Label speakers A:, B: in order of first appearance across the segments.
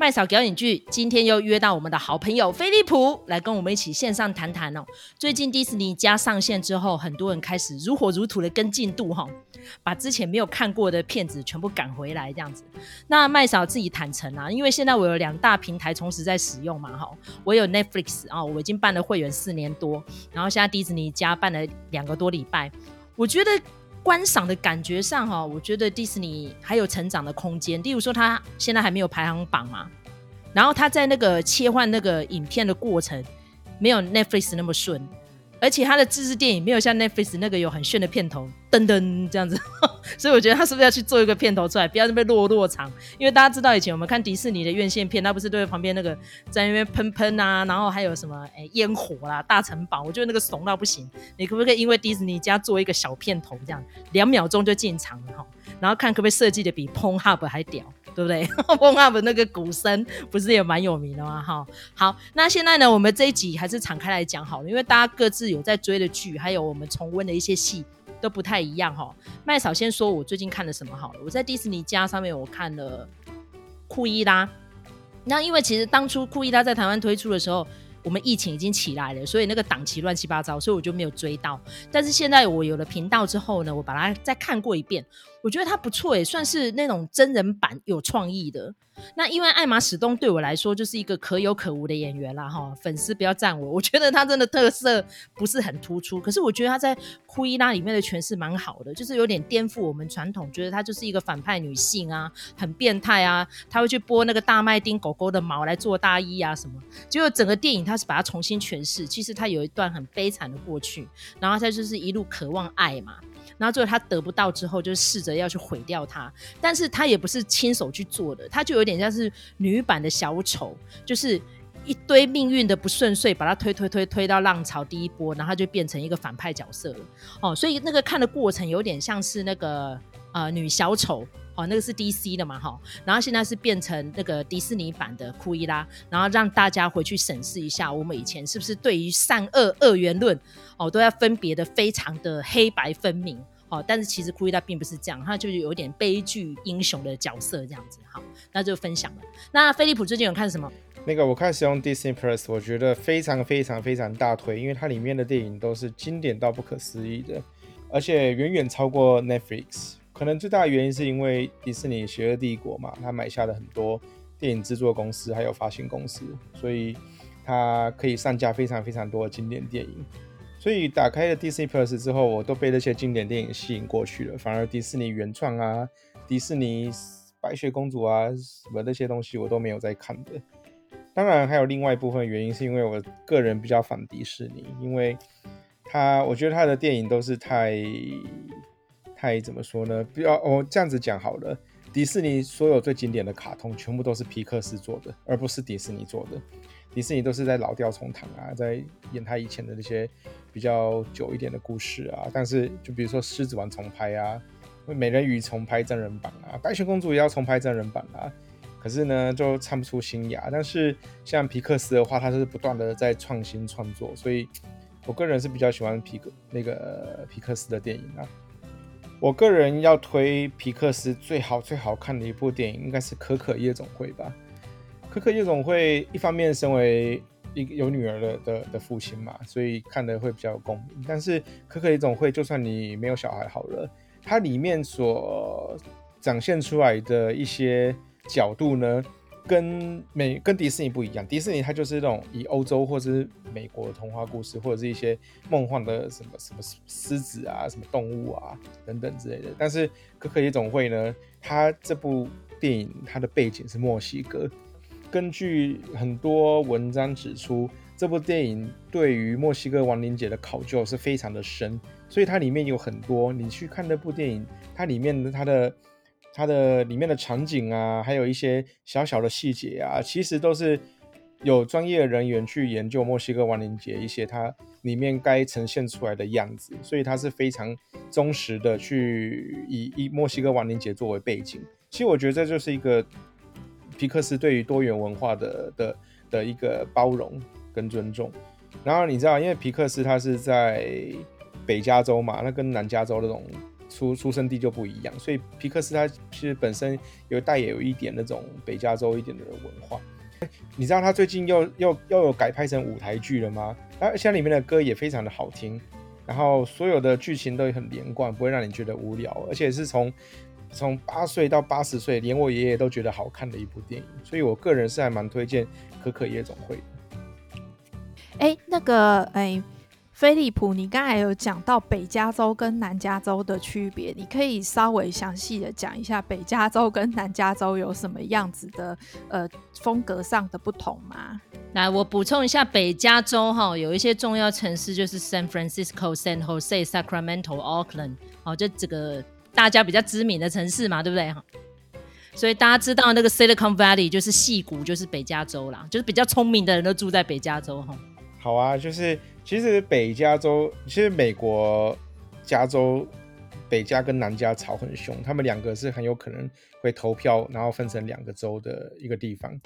A: 麦嫂表演剧今天又约到我们的好朋友飞利浦来跟我们一起线上谈谈哦。最近迪士尼加上线之后，很多人开始如火如荼的跟进度哈，把之前没有看过的片子全部赶回来这样子。那麦嫂自己坦诚啊，因为现在我有两大平台同时在使用嘛哈，我有 Netflix 啊，我已经办了会员四年多，然后现在迪士尼加办了两个多礼拜，我觉得。观赏的感觉上哈，我觉得迪士尼还有成长的空间。例如说，它现在还没有排行榜嘛，然后它在那个切换那个影片的过程，没有 Netflix 那么顺。而且它的自制电影没有像 Netflix 那个有很炫的片头，噔噔这样子，所以我觉得他是不是要去做一个片头出来，不要那么落落场？因为大家知道以前我们看迪士尼的院线片，他不是都在旁边那个在那边喷喷啊，然后还有什么诶烟火啦、大城堡，我觉得那个怂到不行。你可不可以因为迪士尼家做一个小片头，这样两秒钟就进场了哈？然后看可不可以设计的比 p o n Hub 还屌？对不对？Pornhub 那个鼓声不是也蛮有名的吗？哈，好，那现在呢，我们这一集还是敞开来讲好了，因为大家各自有在追的剧，还有我们重温的一些戏都不太一样哈。麦嫂先说，我最近看了什么好了？我在迪士尼家上面我看了库伊拉。那因为其实当初库伊拉在台湾推出的时候，我们疫情已经起来了，所以那个档期乱七八糟，所以我就没有追到。但是现在我有了频道之后呢，我把它再看过一遍。我觉得他不错，也算是那种真人版有创意的。那因为艾玛史东对我来说就是一个可有可无的演员啦，哈，粉丝不要赞我，我觉得他真的特色不是很突出。可是我觉得他在库伊拉里面的诠释蛮好的，就是有点颠覆我们传统，觉得他就是一个反派女性啊，很变态啊，他会去剥那个大麦丁狗狗的毛来做大衣啊什么。结果整个电影他是把它重新诠释，其实他有一段很悲惨的过去，然后他就是一路渴望爱嘛。然后最后他得不到之后，就试着要去毁掉他，但是他也不是亲手去做的，他就有点像是女版的小丑，就是一堆命运的不顺遂，把他推推推推到浪潮第一波，然后他就变成一个反派角色了。哦，所以那个看的过程有点像是那个呃女小丑。哦，那个是 DC 的嘛，哈，然后现在是变成那个迪士尼版的库伊拉，然后让大家回去审视一下，我们以前是不是对于善恶二元论哦都要分别的非常的黑白分明，哦，但是其实库伊拉并不是这样，他就是有点悲剧英雄的角色这样子，好，那就分享了。那飞利浦最近有看什么？
B: 那个我开始用 Disney Plus，我觉得非常非常非常大推，因为它里面的电影都是经典到不可思议的，而且远远超过 Netflix。可能最大的原因是因为迪士尼邪恶帝国嘛，他买下了很多电影制作公司还有发行公司，所以他可以上架非常非常多的经典电影。所以打开了 Disney Plus 之后，我都被那些经典电影吸引过去了，反而迪士尼原创啊、迪士尼白雪公主啊什么那些东西我都没有在看的。当然还有另外一部分原因是因为我个人比较反迪士尼，因为他我觉得他的电影都是太。太怎么说呢？不要哦，这样子讲好了。迪士尼所有最经典的卡通全部都是皮克斯做的，而不是迪士尼做的。迪士尼都是在老调重弹啊，在演他以前的那些比较久一点的故事啊。但是就比如说《狮子王》重拍啊，美人鱼重拍真人版啊，白雪公主也要重拍真人版啊。可是呢，就唱不出新芽。但是像皮克斯的话，它是不断的在创新创作，所以我个人是比较喜欢皮克那个皮克斯的电影啊。我个人要推皮克斯最好最好看的一部电影，应该是《可可夜总会》吧。《可可夜总会》一方面身为一个有女儿的的的父亲嘛，所以看的会比较有共鸣。但是《可可夜总会》就算你没有小孩好了，它里面所展现出来的一些角度呢，跟美跟迪士尼不一样，迪士尼它就是那种以欧洲或者是美国的童话故事，或者是一些梦幻的什么什么狮子啊、什么动物啊等等之类的。但是《可可夜总会》呢，它这部电影它的背景是墨西哥。根据很多文章指出，这部电影对于墨西哥亡灵节的考究是非常的深，所以它里面有很多你去看那部电影，它里面它的。它的里面的场景啊，还有一些小小的细节啊，其实都是有专业人员去研究墨西哥亡灵节一些它里面该呈现出来的样子，所以它是非常忠实的去以以墨西哥亡灵节作为背景。其实我觉得这就是一个皮克斯对于多元文化的的的一个包容跟尊重。然后你知道，因为皮克斯它是在北加州嘛，那跟南加州那种。出出生地就不一样，所以皮克斯它其实本身有带有一点那种北加州一点的文化。你知道他最近又又又有改拍成舞台剧了吗？而且里面的歌也非常的好听，然后所有的剧情都很连贯，不会让你觉得无聊，而且是从从八岁到八十岁，连我爷爷都觉得好看的一部电影，所以我个人是还蛮推荐《可可夜总会》的。
C: 哎，那个哎。飞利浦，你刚才有讲到北加州跟南加州的区别，你可以稍微详细的讲一下北加州跟南加州有什么样子的呃风格上的不同吗？
A: 来，我补充一下，北加州哈有一些重要城市就是 San Francisco、San Jose、Sacramento、Oakland，哦，这个大家比较知名的城市嘛，对不对哈？所以大家知道那个 Silicon Valley 就是戏谷，就是北加州啦，就是比较聪明的人都住在北加州哈。
B: 好啊，就是。其实北加州，其实美国加州北加跟南加吵很凶，他们两个是很有可能会投票，然后分成两个州的一个地方。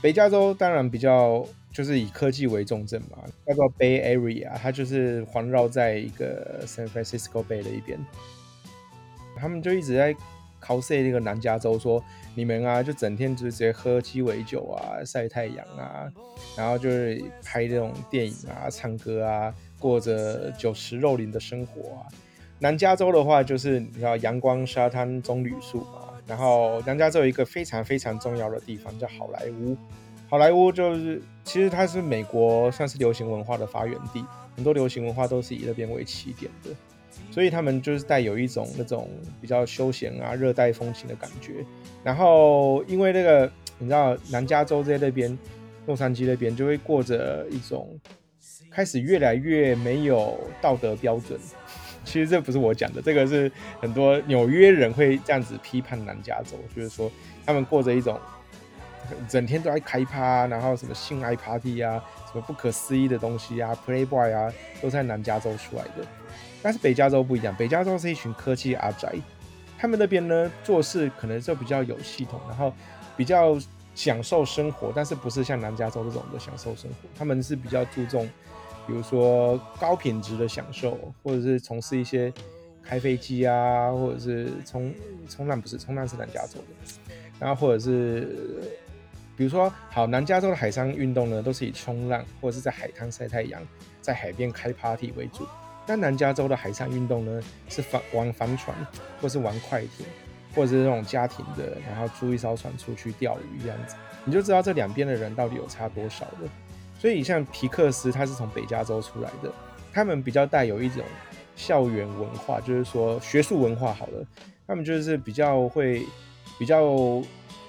B: 北加州当然比较就是以科技为重镇嘛，叫做 Bay Area，它就是环绕在一个 San Francisco Bay 的一边，他们就一直在。考塞那个南加州说：“你们啊，就整天就直接喝鸡尾酒啊，晒太阳啊，然后就是拍这种电影啊，唱歌啊，过着酒池肉林的生活啊。南加州的话，就是你知道阳光、沙滩、棕榈树嘛。然后南加州有一个非常非常重要的地方叫好莱坞，好莱坞就是其实它是美国算是流行文化的发源地，很多流行文化都是以那边为起点的。”所以他们就是带有一种那种比较休闲啊、热带风情的感觉。然后因为那个你知道南加州在那边，洛杉矶那边就会过着一种开始越来越没有道德标准。其实这不是我讲的，这个是很多纽约人会这样子批判南加州，就是说他们过着一种整天都在开趴，然后什么性爱 party 啊，什么不可思议的东西啊，Playboy 啊，都在南加州出来的。但是北加州不一样，北加州是一群科技阿宅，他们那边呢做事可能就比较有系统，然后比较享受生活，但是不是像南加州这种的享受生活，他们是比较注重，比如说高品质的享受，或者是从事一些开飞机啊，或者是冲冲浪，不是冲浪是南加州的，然后或者是比如说好南加州的海上运动呢，都是以冲浪或者是在海滩晒太阳，在海边开 party 为主。但南加州的海上运动呢，是帆玩帆船，或是玩快艇，或者是那种家庭的，然后租一艘船出去钓鱼这样子，你就知道这两边的人到底有差多少了。所以像皮克斯，他是从北加州出来的，他们比较带有一种校园文化，就是说学术文化好了，他们就是比较会比较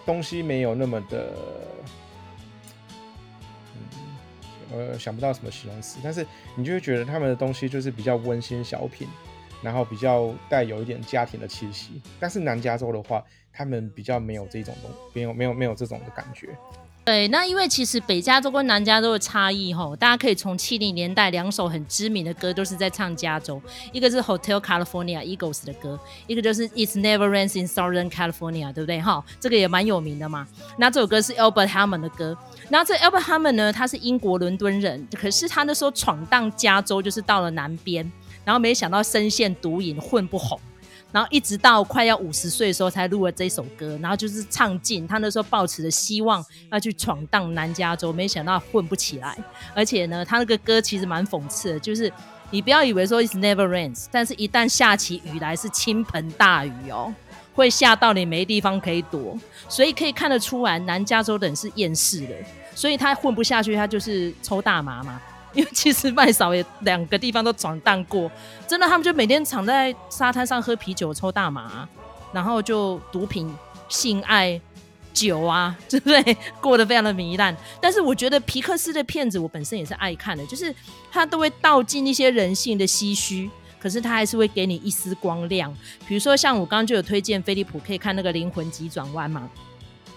B: 东西没有那么的。呃，想不到什么形容词，但是你就会觉得他们的东西就是比较温馨小品，然后比较带有一点家庭的气息。但是南加州的话，他们比较没有这种东，没有没有没有这种的感觉。
A: 对，那因为其实北加州跟南加州的差异哈，大家可以从七零年代两首很知名的歌都是在唱加州，一个是 Hotel California Eagles 的歌，一个就是 It's Never Rains in Southern California，对不对哈？这个也蛮有名的嘛。那这首歌是 Albert Hammond 的歌，那这 Albert Hammond 呢，他是英国伦敦人，可是他那时候闯荡加州，就是到了南边，然后没想到深陷毒瘾，混不红。然后一直到快要五十岁的时候才录了这首歌，然后就是唱尽他那时候抱持的希望要去闯荡南加州，没想到混不起来。而且呢，他那个歌其实蛮讽刺的，就是你不要以为说 it's never rains，但是一旦下起雨来是倾盆大雨哦，会下到你没地方可以躲。所以可以看得出来，南加州的人是厌世的，所以他混不下去，他就是抽大麻嘛。因为其实麦嫂也两个地方都闯荡过，真的，他们就每天躺在沙滩上喝啤酒、抽大麻，然后就毒品、性爱、酒啊，对不对？过得非常的糜烂。但是我觉得皮克斯的片子，我本身也是爱看的，就是他都会道尽一些人性的唏嘘，可是他还是会给你一丝光亮。比如说像我刚刚就有推荐飞利浦可以看那个《灵魂急转弯》嘛。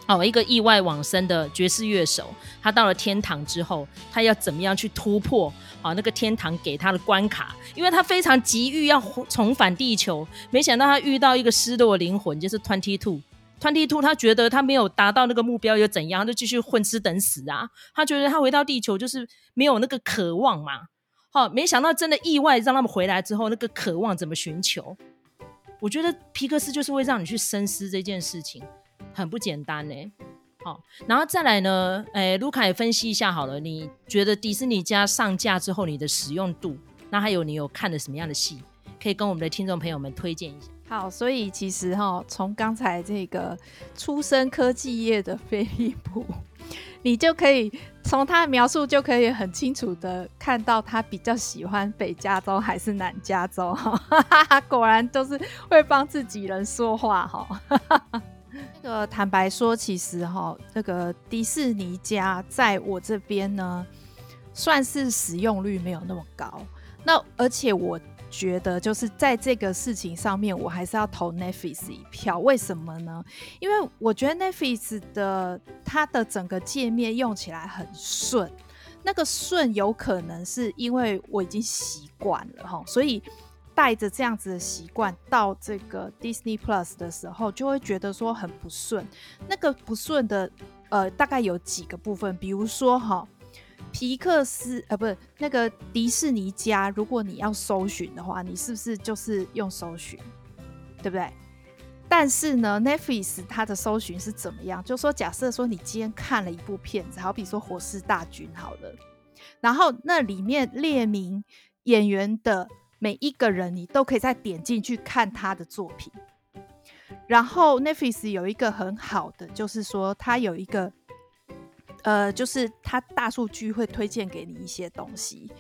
A: 哦，一个意外往生的爵士乐手，他到了天堂之后，他要怎么样去突破啊？那个天堂给他的关卡，因为他非常急于要重返地球，没想到他遇到一个失落灵魂，就是 Twenty Two，Twenty Two，他觉得他没有达到那个目标又怎样，就继续混吃等死啊！他觉得他回到地球就是没有那个渴望嘛。好，没想到真的意外让他们回来之后，那个渴望怎么寻求？我觉得皮克斯就是会让你去深思这件事情，很不简单呢。好，然后再来呢，诶，卢卡也分析一下好了，你觉得迪士尼家上架之后你的使用度，那还有你有看了什么样的戏，可以跟我们的听众朋友们推荐一下。
C: 好，所以其实哈、哦，从刚才这个出身科技业的飞利浦，你就可以从他的描述就可以很清楚的看到他比较喜欢北加州还是南加州哈，果然都是会帮自己人说话哈。个坦白说，其实哈，这个迪士尼家在我这边呢，算是使用率没有那么高。那而且我。觉得就是在这个事情上面，我还是要投 Netflix 一票。为什么呢？因为我觉得 Netflix 的它的整个界面用起来很顺，那个顺有可能是因为我已经习惯了哈，所以带着这样子的习惯到这个 Disney Plus 的时候，就会觉得说很不顺。那个不顺的呃，大概有几个部分，比如说哈。皮克斯呃，不是那个迪士尼家，如果你要搜寻的话，你是不是就是用搜寻，对不对？但是呢，Netflix 它的搜寻是怎么样？就说假设说你今天看了一部片子，好比说《火势大军》好了，然后那里面列明演员的每一个人，你都可以再点进去看他的作品。然后 Netflix 有一个很好的，就是说它有一个。呃，就是它大数据会推荐给你一些东西，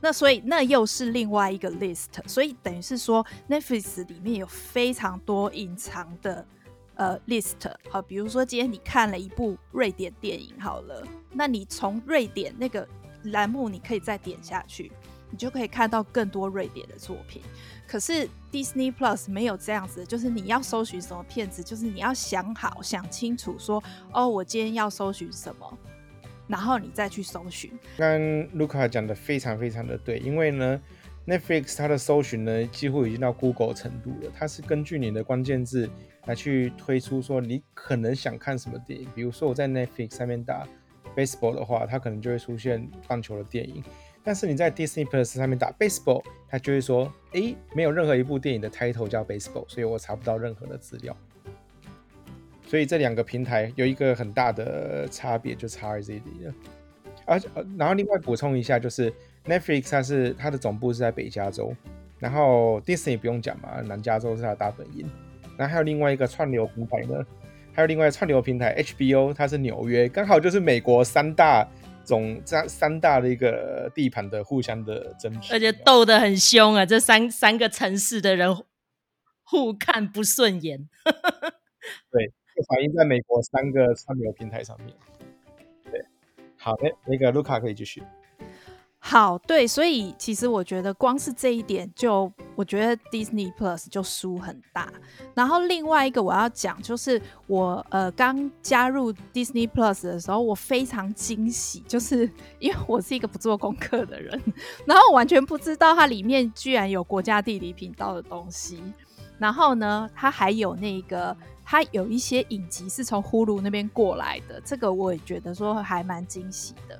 C: 那所以那又是另外一个 list，所以等于是说 Netflix 里面有非常多隐藏的呃 list，好，比如说今天你看了一部瑞典电影，好了，那你从瑞典那个栏目你可以再点下去，你就可以看到更多瑞典的作品。可是 Disney Plus 没有这样子，就是你要搜寻什么片子，就是你要想好想清楚说，哦，我今天要搜寻什么。然后你再去搜
B: 寻。刚 Luca 讲的非常非常的对，因为呢，Netflix 它的搜寻呢几乎已经到 Google 程度了，它是根据你的关键字来去推出说你可能想看什么电影。比如说我在 Netflix 上面打 baseball 的话，它可能就会出现棒球的电影。但是你在 Disney Plus 上面打 baseball，它就会说，诶，没有任何一部电影的 title 叫 baseball，所以我查不到任何的资料。所以这两个平台有一个很大的差别，就差在这里了。而然后另外补充一下，就是 Netflix 它是它的总部是在北加州，然后 Disney 不用讲嘛，南加州是它的大本营。然后还有另外一个串流平台呢，还有另外一个串流平台 HBO，它是纽约，刚好就是美国三大总三三大的一个地盘的互相的争执，
A: 而且斗得很凶啊！这三三个城市的人互看不顺眼，
B: 对。就反映在美国三个串流平台上面。对，好的，那个卢卡可以继续。
C: 好，对，所以其实我觉得光是这一点就，我觉得 Disney Plus 就输很大。然后另外一个我要讲，就是我呃刚加入 Disney Plus 的时候，我非常惊喜，就是因为我是一个不做功课的人，然后我完全不知道它里面居然有国家地理频道的东西。然后呢，它还有那个。它有一些影集是从 Hulu 那边过来的，这个我也觉得说还蛮惊喜的。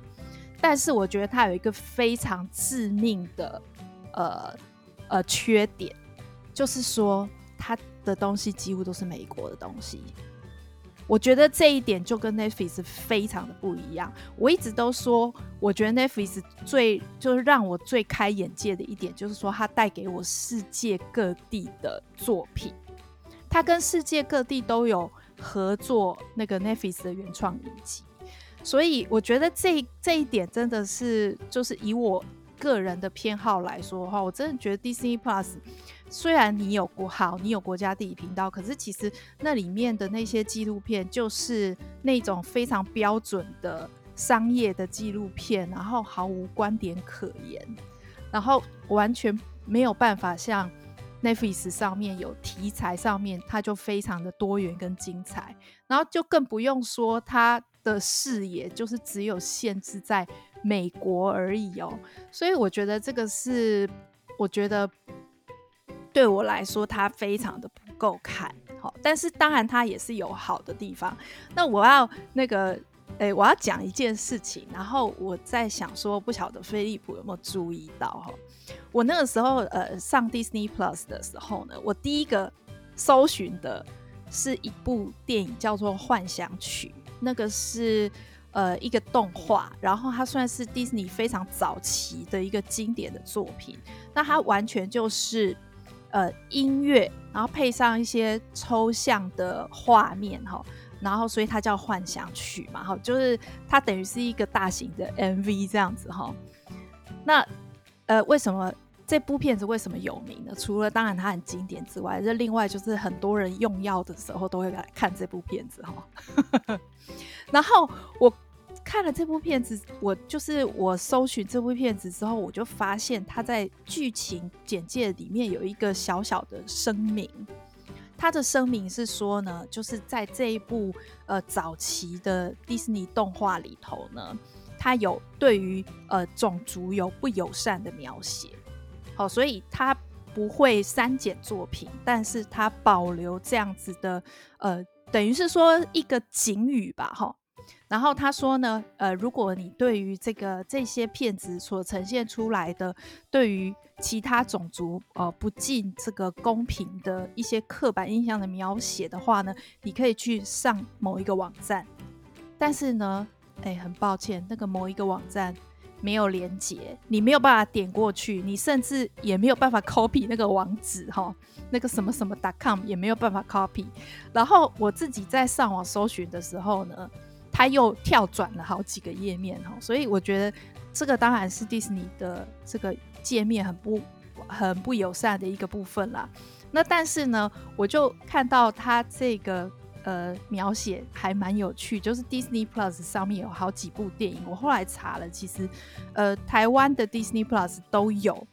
C: 但是我觉得它有一个非常致命的呃呃缺点，就是说它的东西几乎都是美国的东西。我觉得这一点就跟 Netflix 非常的不一样。我一直都说，我觉得 Netflix 最就是让我最开眼界的一点，就是说它带给我世界各地的作品。他跟世界各地都有合作那个 Netflix 的原创影集，所以我觉得这这一点真的是，就是以我个人的偏好来说的话，我真的觉得 Disney Plus 虽然你有国好，你有国家地理频道，可是其实那里面的那些纪录片就是那种非常标准的商业的纪录片，然后毫无观点可言，然后完全没有办法像。Netflix 上面有题材，上面它就非常的多元跟精彩，然后就更不用说它的视野就是只有限制在美国而已哦，所以我觉得这个是我觉得对我来说它非常的不够看，好，但是当然它也是有好的地方。那我要那个。哎，我要讲一件事情，然后我在想说，不晓得飞利浦有没有注意到哈？我那个时候呃上 Disney Plus 的时候呢，我第一个搜寻的是一部电影，叫做《幻想曲》，那个是呃一个动画，然后它算是迪士尼非常早期的一个经典的作品。那它完全就是呃音乐，然后配上一些抽象的画面哈，然后所以它叫《幻想曲》嘛，哈，就是它等于是一个大型的 MV 这样子哈。那呃为什么？这部片子为什么有名呢？除了当然它很经典之外，这另外就是很多人用药的时候都会来看这部片子哈。然后我看了这部片子，我就是我搜寻这部片子之后，我就发现它在剧情简介里面有一个小小的声明。它的声明是说呢，就是在这一部呃早期的迪士尼动画里头呢，它有对于呃种族有不友善的描写。好，所以他不会删减作品，但是他保留这样子的，呃，等于是说一个警语吧，哈。然后他说呢，呃，如果你对于这个这些片子所呈现出来的，对于其他种族呃不尽这个公平的一些刻板印象的描写的话呢，你可以去上某一个网站，但是呢，哎，很抱歉，那个某一个网站。没有连接，你没有办法点过去，你甚至也没有办法 copy 那个网址哈，那个什么什么 .com 也没有办法 copy。然后我自己在上网搜寻的时候呢，它又跳转了好几个页面哈，所以我觉得这个当然是迪士尼的这个界面很不很不友善的一个部分啦。那但是呢，我就看到它这个。呃，描写还蛮有趣，就是 Disney Plus 上面有好几部电影，我后来查了，其实呃，台湾的 Disney Plus 都有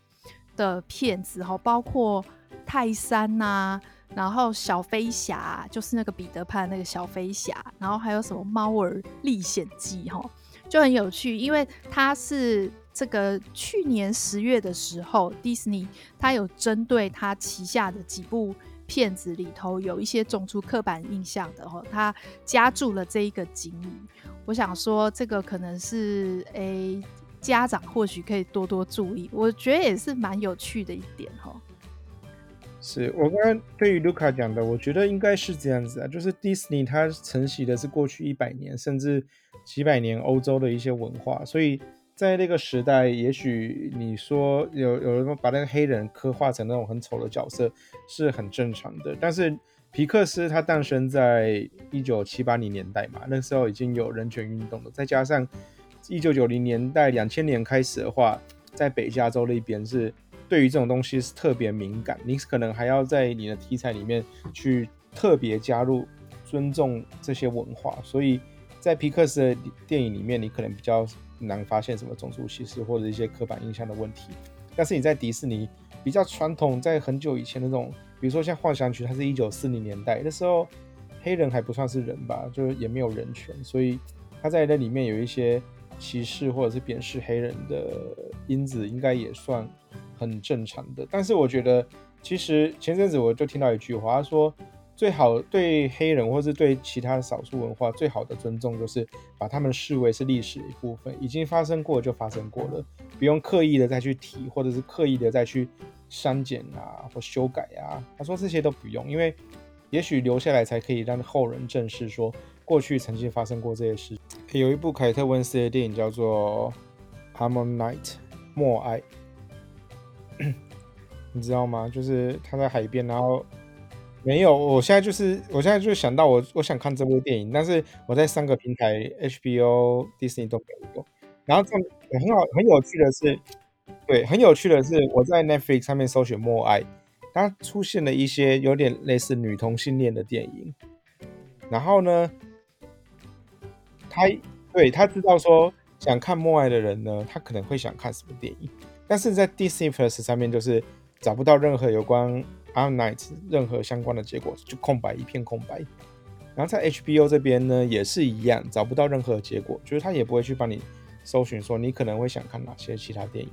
C: 的片子哈，包括泰山呐、然后小飞侠，就是那个彼得潘那个小飞侠，然后还有什么猫儿历险记哈，就很有趣，因为它是这个去年十月的时候，Disney 它有针对它旗下的几部。片子里头有一些种族刻板印象的哈，他加注了这一个警语。我想说，这个可能是诶、家长或许可以多多注意，我觉得也是蛮有趣的一点哈。
B: 是我刚刚对于卢卡讲的，我觉得应该是这样子啊，就是迪士尼它承袭的是过去一百年甚至几百年欧洲的一些文化，所以。在那个时代，也许你说有有人把那个黑人刻画成那种很丑的角色是很正常的。但是皮克斯它诞生在一九七八零年代嘛，那时候已经有人权运动了。再加上一九九零年代、两千年开始的话，在北加州那边是对于这种东西是特别敏感，你可能还要在你的题材里面去特别加入尊重这些文化。所以在皮克斯的电影里面，你可能比较。难发现什么种族歧视或者一些刻板印象的问题，但是你在迪士尼比较传统，在很久以前那种，比如说像《幻想曲》，它是一九四零年代的时候，黑人还不算是人吧，就是也没有人权，所以他在那里面有一些歧视或者是贬视黑人的因子，应该也算很正常的。但是我觉得，其实前阵子我就听到一句话，他说。最好对黑人或是对其他少数文化最好的尊重，就是把他们视为是历史的一部分，已经发生过就发生过了，不用刻意的再去提，或者是刻意的再去删减啊或修改啊。他说这些都不用，因为也许留下来才可以让后人正视说过去曾经发生过这些事。有一部凯特温斯的电影叫做《Ammonite》默爱，你知道吗？就是他在海边，然后。没有，我现在就是，我现在就想到我，我想看这部电影，但是我在三个平台 HBO、Disney 都没有。然后这样很好，很有趣的是，对，很有趣的是，我在 Netflix 上面搜寻《默爱》，它出现了一些有点类似女同性恋的电影。然后呢，他对他知道说想看《默爱》的人呢，他可能会想看什么电影，但是在 Disney Plus 上面就是找不到任何有关。Ammonite 任何相关的结果就空白，一片空白。然后在 HBO 这边呢，也是一样，找不到任何结果，就是他也不会去帮你搜寻说你可能会想看哪些其他电影。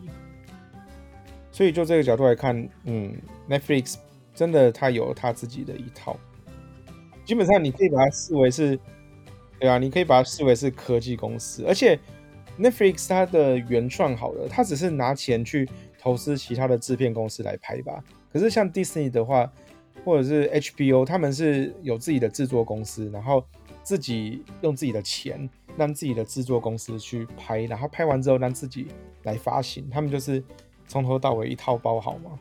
B: 所以就这个角度来看，嗯，Netflix 真的他有他自己的一套，基本上你可以把它视为是，对啊，你可以把它视为是科技公司，而且 Netflix 它的原创好了，它只是拿钱去投资其他的制片公司来拍吧。可是像迪士尼的话，或者是 HBO，他们是有自己的制作公司，然后自己用自己的钱让自己的制作公司去拍，然后拍完之后让自己来发行，他们就是从头到尾一套包好吗？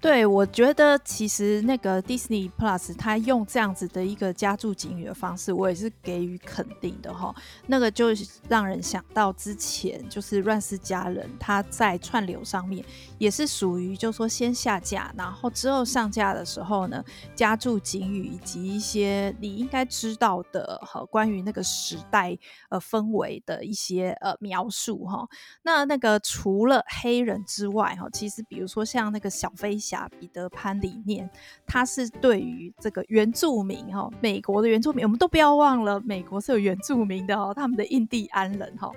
C: 对，我觉得其实那个 Disney Plus 它用这样子的一个加注警语的方式，我也是给予肯定的哈。那个就让人想到之前就是乱世佳人，它在串流上面也是属于，就是说先下架，然后之后上架的时候呢，加注警语以及一些你应该知道的和关于那个时代呃氛围的一些呃描述哈。那那个除了黑人之外哈，其实比如说像那个小飞。彼得潘里面，他是对于这个原住民哈，美国的原住民，我们都不要忘了，美国是有原住民的哦，他们的印第安人哈，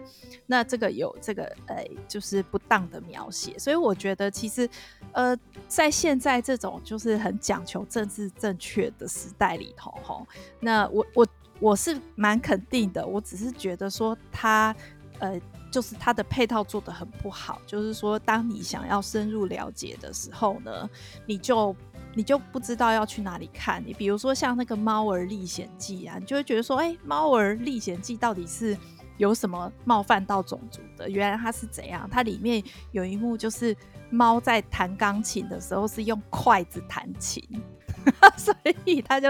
C: 那这个有这个呃，就是不当的描写，所以我觉得其实呃，在现在这种就是很讲求政治正确的时代里头哈，那我我我是蛮肯定的，我只是觉得说他呃。就是它的配套做得很不好，就是说，当你想要深入了解的时候呢，你就你就不知道要去哪里看。你比如说像那个《猫儿历险记》啊，你就会觉得说，哎、《猫儿历险记》到底是有什么冒犯到种族的？原来它是怎样？它里面有一幕就是猫在弹钢琴的时候是用筷子弹琴。所以他就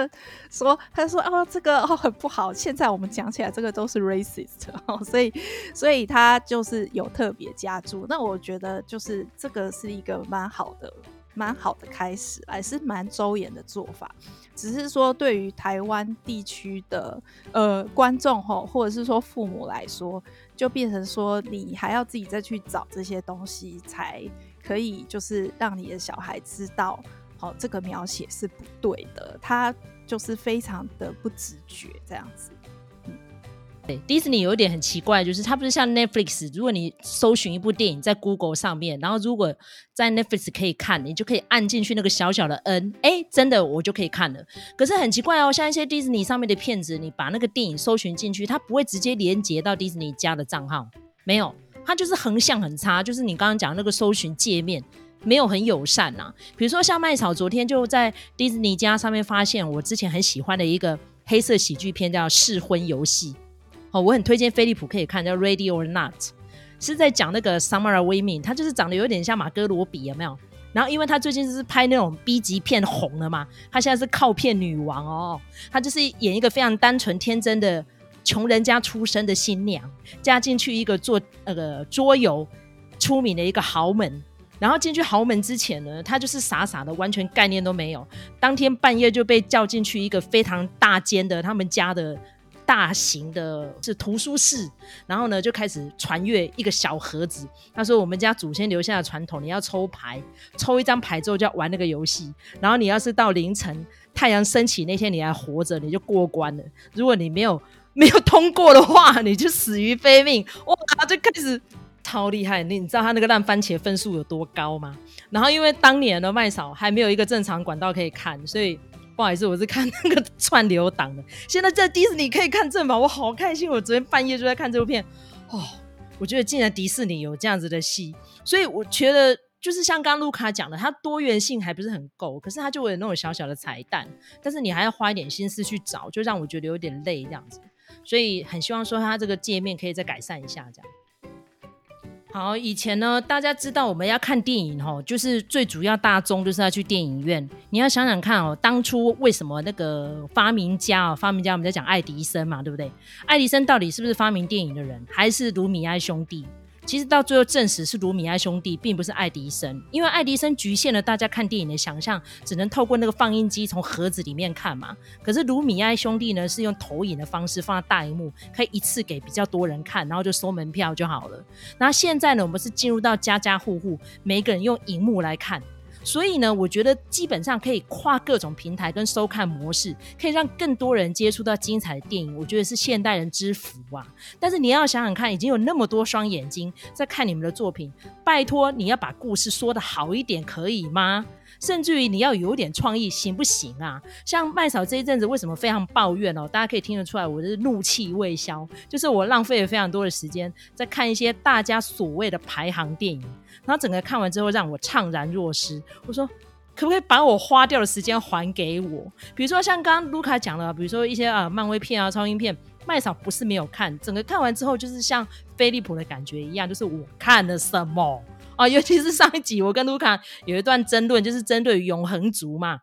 C: 说：“他说哦，这个哦很不好。现在我们讲起来，这个都是 racist 哦。所以，所以他就是有特别加注。那我觉得就是这个是一个蛮好的、蛮好的开始，还是蛮周延的做法。只是说，对于台湾地区的呃观众吼，或者是说父母来说，就变成说你还要自己再去找这些东西，才可以就是让你的小孩知道。”哦，这个描写是不对的，他就是非常的不直觉这样子。嗯，
A: 对，迪士尼有一点很奇怪，就是它不是像 Netflix，如果你搜寻一部电影在 Google 上面，然后如果在 Netflix 可以看，你就可以按进去那个小小的 N，哎，真的我就可以看了。可是很奇怪哦，像一些 Disney 上面的片子，你把那个电影搜寻进去，它不会直接连接到 Disney 家的账号，没有，它就是横向很差，就是你刚刚讲那个搜寻界面。没有很友善呐、啊，比如说像麦草昨天就在迪士尼家上面发现我之前很喜欢的一个黑色喜剧片叫《试婚游戏》，哦，我很推荐飞利浦可以看，叫《Ready or Not》，是在讲那个 Samara Weaving，他就是长得有点像马哥罗比，有没有？然后因为他最近是拍那种 B 级片红了嘛，他现在是靠片女王哦，他就是演一个非常单纯天真的穷人家出身的新娘，嫁进去一个做那个桌游出名的一个豪门。然后进去豪门之前呢，他就是傻傻的，完全概念都没有。当天半夜就被叫进去一个非常大间的他们家的大型的是图书室，然后呢就开始传阅一个小盒子。他说：“我们家祖先留下的传统，你要抽牌，抽一张牌之后就要玩那个游戏。然后你要是到凌晨太阳升起那天你还活着，你就过关了。如果你没有没有通过的话，你就死于非命。”哇，就开始。超厉害！你你知道他那个烂番茄分数有多高吗？然后因为当年的麦嫂还没有一个正常管道可以看，所以不好意思，我是看那个串流档的。现在在迪士尼可以看正版，我好开心！我昨天半夜就在看这部片，哦，我觉得竟然迪士尼有这样子的戏，所以我觉得就是像刚卢卡讲的，它多元性还不是很够，可是它就会有那种小小的彩蛋，但是你还要花一点心思去找，就让我觉得有点累这样子。所以很希望说它这个界面可以再改善一下这样。好，以前呢，大家知道我们要看电影吼，就是最主要大宗就是要去电影院。你要想想看哦，当初为什么那个发明家哦，发明家我们在讲爱迪生嘛，对不对？爱迪生到底是不是发明电影的人，还是卢米埃兄弟？其实到最后证实是卢米埃兄弟，并不是爱迪生，因为爱迪生局限了大家看电影的想象，只能透过那个放映机从盒子里面看嘛。可是卢米埃兄弟呢，是用投影的方式放在大荧幕，可以一次给比较多人看，然后就收门票就好了。那现在呢，我们是进入到家家户户，每个人用荧幕来看。所以呢，我觉得基本上可以跨各种平台跟收看模式，可以让更多人接触到精彩的电影。我觉得是现代人之福啊！但是你要想想看，已经有那么多双眼睛在看你们的作品，拜托你要把故事说的好一点，可以吗？甚至于你要有点创意，行不行啊？像麦嫂这一阵子为什么非常抱怨哦？大家可以听得出来，我是怒气未消，就是我浪费了非常多的时间在看一些大家所谓的排行电影。然后整个看完之后让我怅然若失。我说可不可以把我花掉的时间还给我？比如说像刚刚卢卡讲的，比如说一些啊漫威片啊、超英片，麦嫂不是没有看，整个看完之后就是像飞利浦的感觉一样，就是我看了什么啊？尤其是上一集我跟卢卡有一段争论，就是针对永恒族嘛。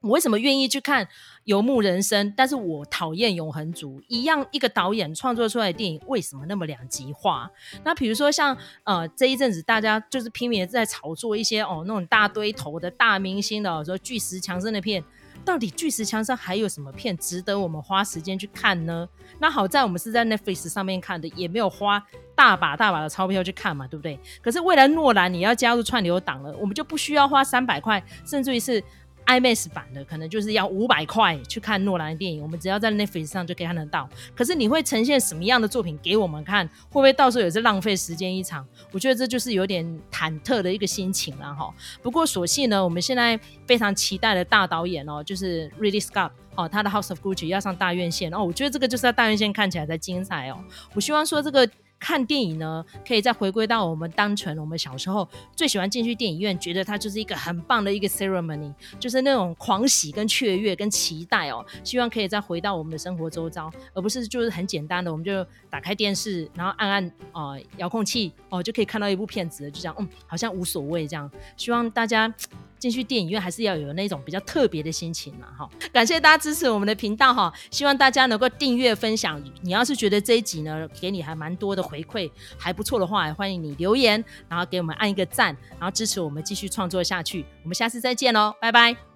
A: 我为什么愿意去看《游牧人生》？但是我讨厌《永恒族》一样，一个导演创作出来的电影为什么那么两极化？那比如说像呃这一阵子大家就是拼命在炒作一些哦那种大堆头的大明星的，说巨石强森的片，到底巨石强森还有什么片值得我们花时间去看呢？那好在我们是在 Netflix 上面看的，也没有花大把大把的钞票去看嘛，对不对？可是未来诺兰你要加入串流档了，我们就不需要花三百块，甚至于是。IMAX 版的可能就是要五百块去看诺兰的电影，我们只要在 Netflix 上就可以看得到。可是你会呈现什么样的作品给我们看？会不会到时候也是浪费时间一场？我觉得这就是有点忐忑的一个心情了哈。不过所幸呢，我们现在非常期待的大导演哦，就是 Ridley Scott 哦，他的 House of Gucci 要上大院线哦，我觉得这个就是在大院线看起来才精彩哦。我希望说这个。看电影呢，可以再回归到我们单纯我们小时候最喜欢进去电影院，觉得它就是一个很棒的一个 ceremony，就是那种狂喜跟雀跃跟期待哦。希望可以再回到我们的生活周遭，而不是就是很简单的，我们就打开电视，然后按按呃遥控器哦，就可以看到一部片子，就这样，嗯，好像无所谓这样。希望大家。进去电影院还是要有那种比较特别的心情嘛，哈！感谢大家支持我们的频道哈，希望大家能够订阅分享。你要是觉得这一集呢，给你还蛮多的回馈，还不错的话，欢迎你留言，然后给我们按一个赞，然后支持我们继续创作下去。我们下次再见喽，拜拜。